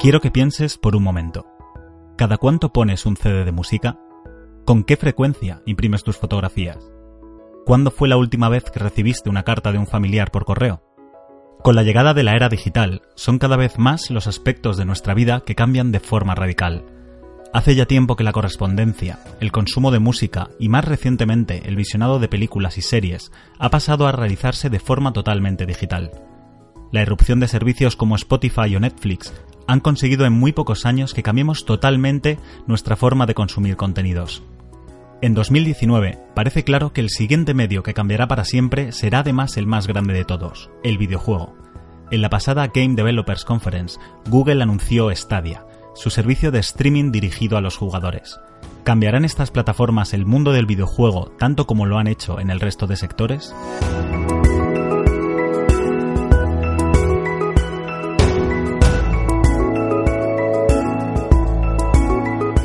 Quiero que pienses por un momento. ¿Cada cuánto pones un CD de música? ¿Con qué frecuencia imprimes tus fotografías? ¿Cuándo fue la última vez que recibiste una carta de un familiar por correo? Con la llegada de la era digital, son cada vez más los aspectos de nuestra vida que cambian de forma radical. Hace ya tiempo que la correspondencia, el consumo de música y más recientemente el visionado de películas y series ha pasado a realizarse de forma totalmente digital. La irrupción de servicios como Spotify o Netflix han conseguido en muy pocos años que cambiemos totalmente nuestra forma de consumir contenidos. En 2019 parece claro que el siguiente medio que cambiará para siempre será además el más grande de todos, el videojuego. En la pasada Game Developers Conference, Google anunció Stadia, su servicio de streaming dirigido a los jugadores. ¿Cambiarán estas plataformas el mundo del videojuego tanto como lo han hecho en el resto de sectores?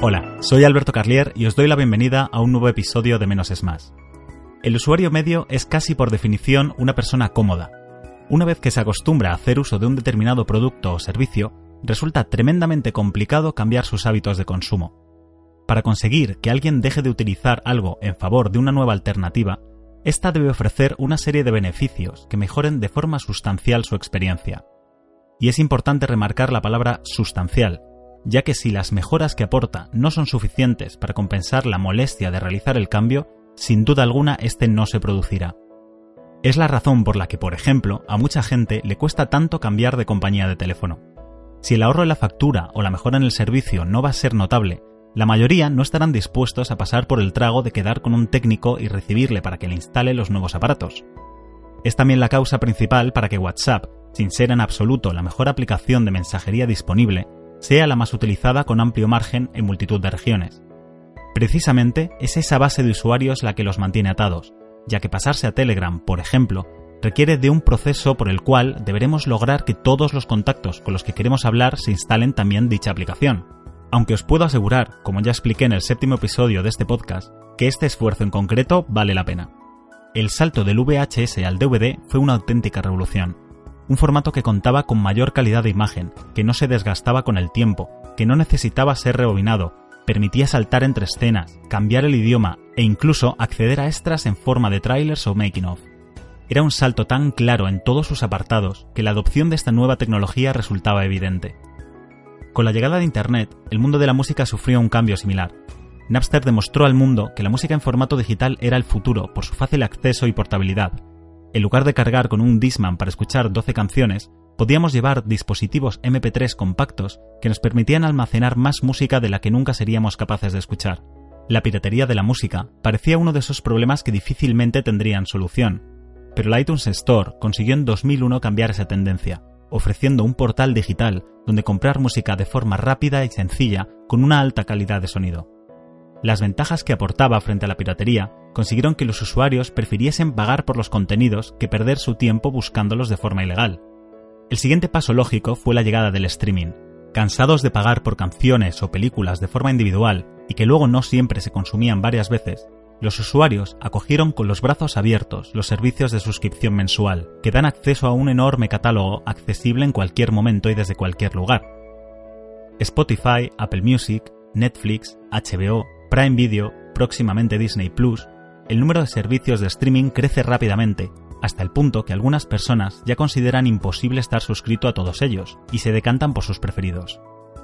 Hola, soy Alberto Carlier y os doy la bienvenida a un nuevo episodio de Menos es Más. El usuario medio es casi por definición una persona cómoda. Una vez que se acostumbra a hacer uso de un determinado producto o servicio, resulta tremendamente complicado cambiar sus hábitos de consumo. Para conseguir que alguien deje de utilizar algo en favor de una nueva alternativa, esta debe ofrecer una serie de beneficios que mejoren de forma sustancial su experiencia. Y es importante remarcar la palabra sustancial, ya que si las mejoras que aporta no son suficientes para compensar la molestia de realizar el cambio, sin duda alguna este no se producirá. Es la razón por la que, por ejemplo, a mucha gente le cuesta tanto cambiar de compañía de teléfono. Si el ahorro en la factura o la mejora en el servicio no va a ser notable, la mayoría no estarán dispuestos a pasar por el trago de quedar con un técnico y recibirle para que le instale los nuevos aparatos. Es también la causa principal para que WhatsApp, sin ser en absoluto la mejor aplicación de mensajería disponible, sea la más utilizada con amplio margen en multitud de regiones. Precisamente es esa base de usuarios la que los mantiene atados, ya que pasarse a Telegram, por ejemplo, requiere de un proceso por el cual deberemos lograr que todos los contactos con los que queremos hablar se instalen también dicha aplicación. Aunque os puedo asegurar, como ya expliqué en el séptimo episodio de este podcast, que este esfuerzo en concreto vale la pena. El salto del VHS al DVD fue una auténtica revolución, un formato que contaba con mayor calidad de imagen, que no se desgastaba con el tiempo, que no necesitaba ser rebobinado, permitía saltar entre escenas, cambiar el idioma e incluso acceder a extras en forma de trailers o making of. Era un salto tan claro en todos sus apartados que la adopción de esta nueva tecnología resultaba evidente. Con la llegada de Internet, el mundo de la música sufrió un cambio similar. Napster demostró al mundo que la música en formato digital era el futuro por su fácil acceso y portabilidad, en lugar de cargar con un Disman para escuchar 12 canciones, podíamos llevar dispositivos MP3 compactos que nos permitían almacenar más música de la que nunca seríamos capaces de escuchar. La piratería de la música parecía uno de esos problemas que difícilmente tendrían solución, pero la iTunes Store consiguió en 2001 cambiar esa tendencia, ofreciendo un portal digital donde comprar música de forma rápida y sencilla con una alta calidad de sonido. Las ventajas que aportaba frente a la piratería consiguieron que los usuarios prefiriesen pagar por los contenidos que perder su tiempo buscándolos de forma ilegal. El siguiente paso lógico fue la llegada del streaming. Cansados de pagar por canciones o películas de forma individual y que luego no siempre se consumían varias veces, los usuarios acogieron con los brazos abiertos los servicios de suscripción mensual, que dan acceso a un enorme catálogo accesible en cualquier momento y desde cualquier lugar. Spotify, Apple Music, Netflix, HBO, Prime Video, próximamente Disney Plus, el número de servicios de streaming crece rápidamente, hasta el punto que algunas personas ya consideran imposible estar suscrito a todos ellos y se decantan por sus preferidos.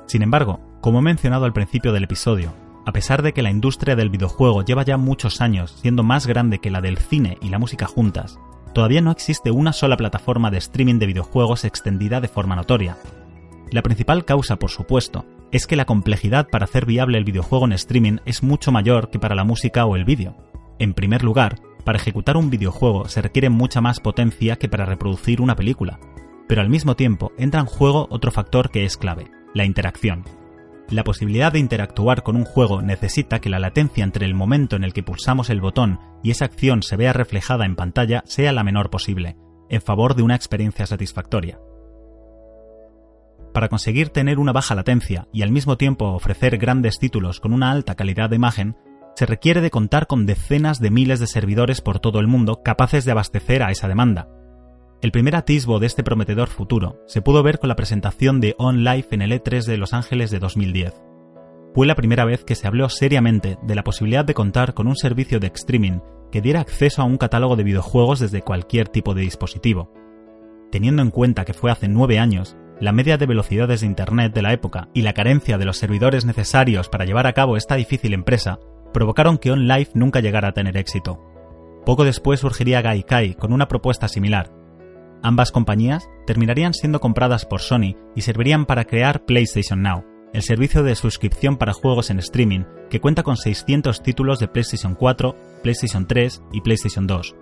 Sin embargo, como he mencionado al principio del episodio, a pesar de que la industria del videojuego lleva ya muchos años siendo más grande que la del cine y la música juntas, todavía no existe una sola plataforma de streaming de videojuegos extendida de forma notoria. La principal causa, por supuesto, es que la complejidad para hacer viable el videojuego en streaming es mucho mayor que para la música o el vídeo, en primer lugar, para ejecutar un videojuego se requiere mucha más potencia que para reproducir una película, pero al mismo tiempo entra en juego otro factor que es clave, la interacción. La posibilidad de interactuar con un juego necesita que la latencia entre el momento en el que pulsamos el botón y esa acción se vea reflejada en pantalla sea la menor posible, en favor de una experiencia satisfactoria. Para conseguir tener una baja latencia y al mismo tiempo ofrecer grandes títulos con una alta calidad de imagen, se requiere de contar con decenas de miles de servidores por todo el mundo capaces de abastecer a esa demanda. El primer atisbo de este prometedor futuro se pudo ver con la presentación de OnLive en el E3 de Los Ángeles de 2010. Fue la primera vez que se habló seriamente de la posibilidad de contar con un servicio de streaming que diera acceso a un catálogo de videojuegos desde cualquier tipo de dispositivo. Teniendo en cuenta que fue hace nueve años, la media de velocidades de Internet de la época y la carencia de los servidores necesarios para llevar a cabo esta difícil empresa provocaron que OnLive nunca llegara a tener éxito. Poco después surgiría Gaikai con una propuesta similar, Ambas compañías terminarían siendo compradas por Sony y servirían para crear PlayStation Now, el servicio de suscripción para juegos en streaming que cuenta con 600 títulos de PlayStation 4, PlayStation 3 y PlayStation 2.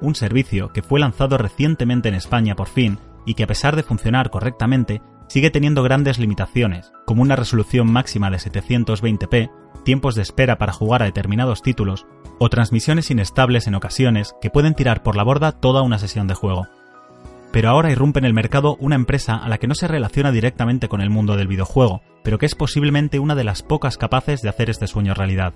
Un servicio que fue lanzado recientemente en España por fin y que a pesar de funcionar correctamente, sigue teniendo grandes limitaciones, como una resolución máxima de 720p, tiempos de espera para jugar a determinados títulos o transmisiones inestables en ocasiones que pueden tirar por la borda toda una sesión de juego pero ahora irrumpe en el mercado una empresa a la que no se relaciona directamente con el mundo del videojuego, pero que es posiblemente una de las pocas capaces de hacer este sueño realidad.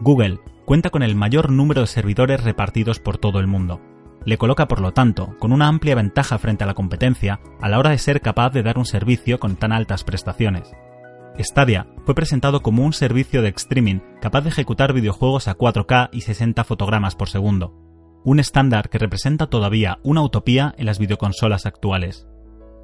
Google cuenta con el mayor número de servidores repartidos por todo el mundo. Le coloca, por lo tanto, con una amplia ventaja frente a la competencia a la hora de ser capaz de dar un servicio con tan altas prestaciones. Stadia fue presentado como un servicio de streaming capaz de ejecutar videojuegos a 4K y 60 fotogramas por segundo, un estándar que representa todavía una utopía en las videoconsolas actuales.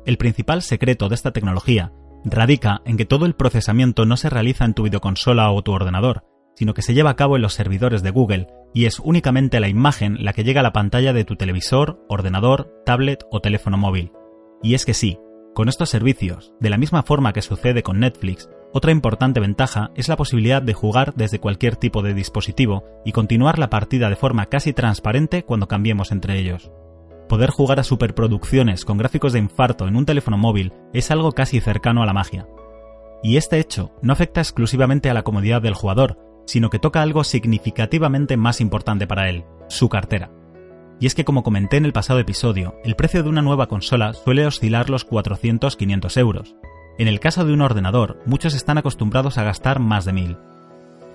El principal secreto de esta tecnología radica en que todo el procesamiento no se realiza en tu videoconsola o tu ordenador, sino que se lleva a cabo en los servidores de Google y es únicamente la imagen la que llega a la pantalla de tu televisor, ordenador, tablet o teléfono móvil. Y es que sí, con estos servicios, de la misma forma que sucede con Netflix, otra importante ventaja es la posibilidad de jugar desde cualquier tipo de dispositivo y continuar la partida de forma casi transparente cuando cambiemos entre ellos. Poder jugar a superproducciones con gráficos de infarto en un teléfono móvil es algo casi cercano a la magia. Y este hecho no afecta exclusivamente a la comodidad del jugador, sino que toca algo significativamente más importante para él, su cartera. Y es que como comenté en el pasado episodio, el precio de una nueva consola suele oscilar los 400-500 euros, en el caso de un ordenador, muchos están acostumbrados a gastar más de mil.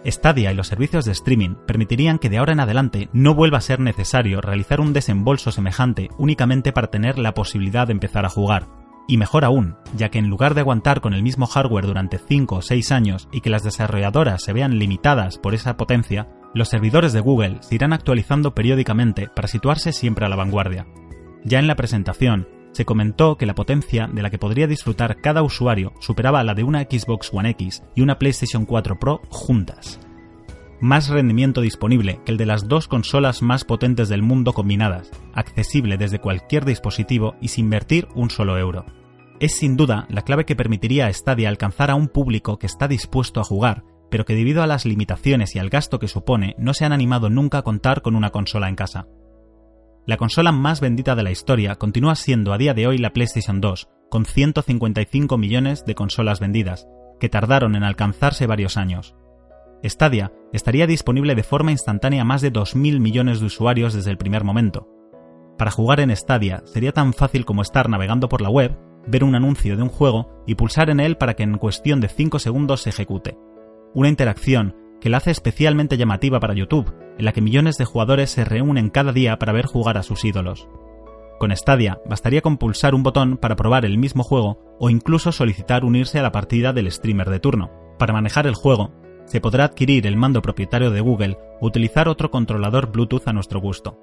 Stadia y los servicios de streaming permitirían que de ahora en adelante no vuelva a ser necesario realizar un desembolso semejante únicamente para tener la posibilidad de empezar a jugar. Y mejor aún, ya que en lugar de aguantar con el mismo hardware durante 5 o 6 años y que las desarrolladoras se vean limitadas por esa potencia, los servidores de Google se irán actualizando periódicamente para situarse siempre a la vanguardia. Ya en la presentación, se comentó que la potencia de la que podría disfrutar cada usuario superaba la de una Xbox One X y una PlayStation 4 Pro juntas. Más rendimiento disponible que el de las dos consolas más potentes del mundo combinadas, accesible desde cualquier dispositivo y sin invertir un solo euro. Es sin duda la clave que permitiría a Stadia alcanzar a un público que está dispuesto a jugar, pero que debido a las limitaciones y al gasto que supone no se han animado nunca a contar con una consola en casa. La consola más vendida de la historia continúa siendo a día de hoy la PlayStation 2, con 155 millones de consolas vendidas, que tardaron en alcanzarse varios años. Stadia estaría disponible de forma instantánea a más de 2.000 millones de usuarios desde el primer momento. Para jugar en Stadia sería tan fácil como estar navegando por la web, ver un anuncio de un juego y pulsar en él para que en cuestión de 5 segundos se ejecute. Una interacción que la hace especialmente llamativa para YouTube, en la que millones de jugadores se reúnen cada día para ver jugar a sus ídolos. Con Stadia bastaría con pulsar un botón para probar el mismo juego o incluso solicitar unirse a la partida del streamer de turno. Para manejar el juego, se podrá adquirir el mando propietario de Google o utilizar otro controlador Bluetooth a nuestro gusto.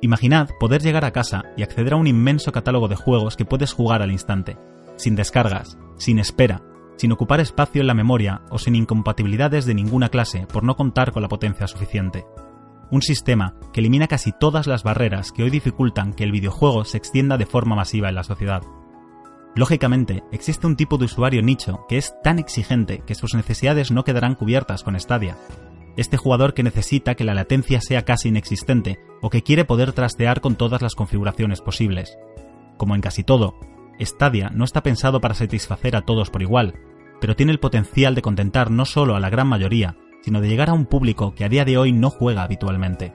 Imaginad poder llegar a casa y acceder a un inmenso catálogo de juegos que puedes jugar al instante, sin descargas, sin espera, sin ocupar espacio en la memoria o sin incompatibilidades de ninguna clase por no contar con la potencia suficiente. Un sistema que elimina casi todas las barreras que hoy dificultan que el videojuego se extienda de forma masiva en la sociedad. Lógicamente, existe un tipo de usuario nicho que es tan exigente que sus necesidades no quedarán cubiertas con Stadia. Este jugador que necesita que la latencia sea casi inexistente o que quiere poder trastear con todas las configuraciones posibles. Como en casi todo, Stadia no está pensado para satisfacer a todos por igual, pero tiene el potencial de contentar no solo a la gran mayoría, sino de llegar a un público que a día de hoy no juega habitualmente.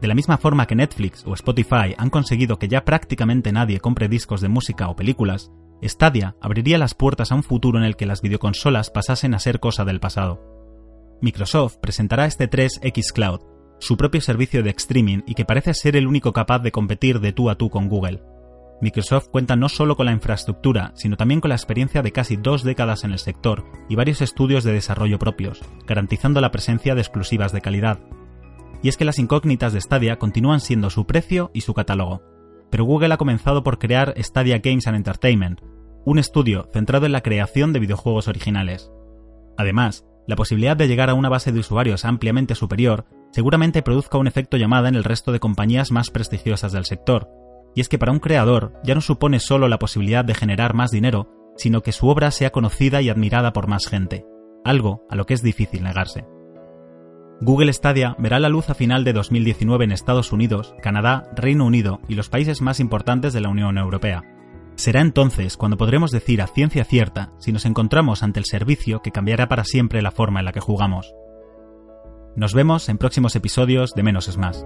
De la misma forma que Netflix o Spotify han conseguido que ya prácticamente nadie compre discos de música o películas, Stadia abriría las puertas a un futuro en el que las videoconsolas pasasen a ser cosa del pasado. Microsoft presentará este 3 X Cloud, su propio servicio de streaming y que parece ser el único capaz de competir de tú a tú con Google. Microsoft cuenta no solo con la infraestructura, sino también con la experiencia de casi dos décadas en el sector y varios estudios de desarrollo propios, garantizando la presencia de exclusivas de calidad. Y es que las incógnitas de Stadia continúan siendo su precio y su catálogo. Pero Google ha comenzado por crear Stadia Games and Entertainment, un estudio centrado en la creación de videojuegos originales. Además, la posibilidad de llegar a una base de usuarios ampliamente superior seguramente produzca un efecto llamada en el resto de compañías más prestigiosas del sector, y es que para un creador ya no supone solo la posibilidad de generar más dinero, sino que su obra sea conocida y admirada por más gente, algo a lo que es difícil negarse. Google Stadia verá la luz a final de 2019 en Estados Unidos, Canadá, Reino Unido y los países más importantes de la Unión Europea. Será entonces cuando podremos decir a ciencia cierta si nos encontramos ante el servicio que cambiará para siempre la forma en la que jugamos. Nos vemos en próximos episodios de Menos es Más.